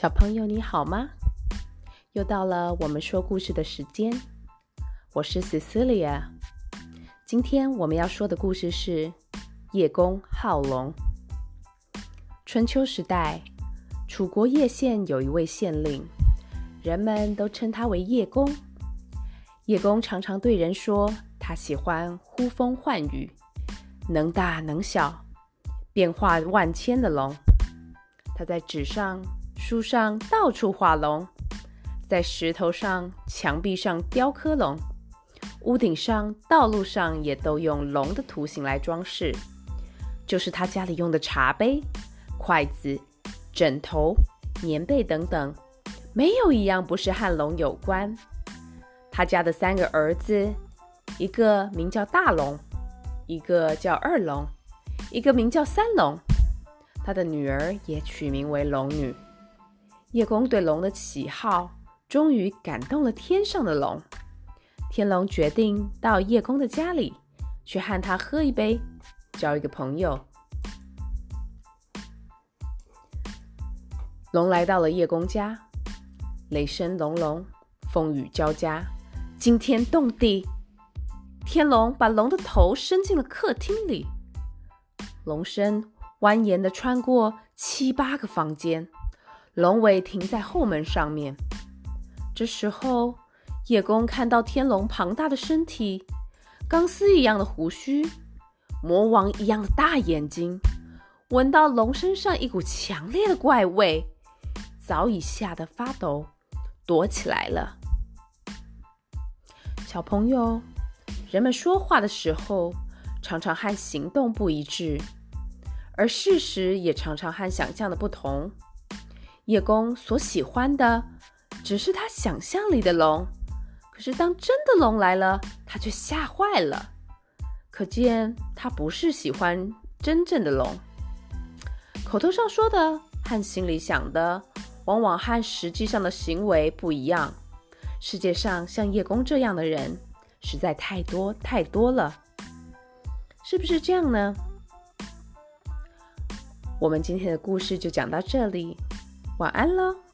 小朋友你好吗？又到了我们说故事的时间，我是 Cecilia。今天我们要说的故事是叶公好龙。春秋时代，楚国叶县有一位县令，人们都称他为叶公。叶公常常对人说，他喜欢呼风唤雨，能大能小，变化万千的龙。他在纸上。书上到处画龙，在石头上、墙壁上雕刻龙，屋顶上、道路上也都用龙的图形来装饰。就是他家里用的茶杯、筷子、枕头、棉被等等，没有一样不是和龙有关。他家的三个儿子，一个名叫大龙，一个叫二龙，一个名叫三龙。他的女儿也取名为龙女。叶公对龙的喜好，终于感动了天上的龙。天龙决定到叶公的家里去和他喝一杯，交一个朋友。龙来到了叶公家，雷声隆隆，风雨交加，惊天动地。天龙把龙的头伸进了客厅里，龙身蜿蜒地穿过七八个房间。龙尾停在后门上面。这时候，叶公看到天龙庞大的身体、钢丝一样的胡须、魔王一样的大眼睛，闻到龙身上一股强烈的怪味，早已吓得发抖，躲起来了。小朋友，人们说话的时候，常常和行动不一致，而事实也常常和想象的不同。叶公所喜欢的只是他想象里的龙，可是当真的龙来了，他却吓坏了。可见他不是喜欢真正的龙。口头上说的和心里想的，往往和实际上的行为不一样。世界上像叶公这样的人实在太多太多了，是不是这样呢？我们今天的故事就讲到这里。晚安喽。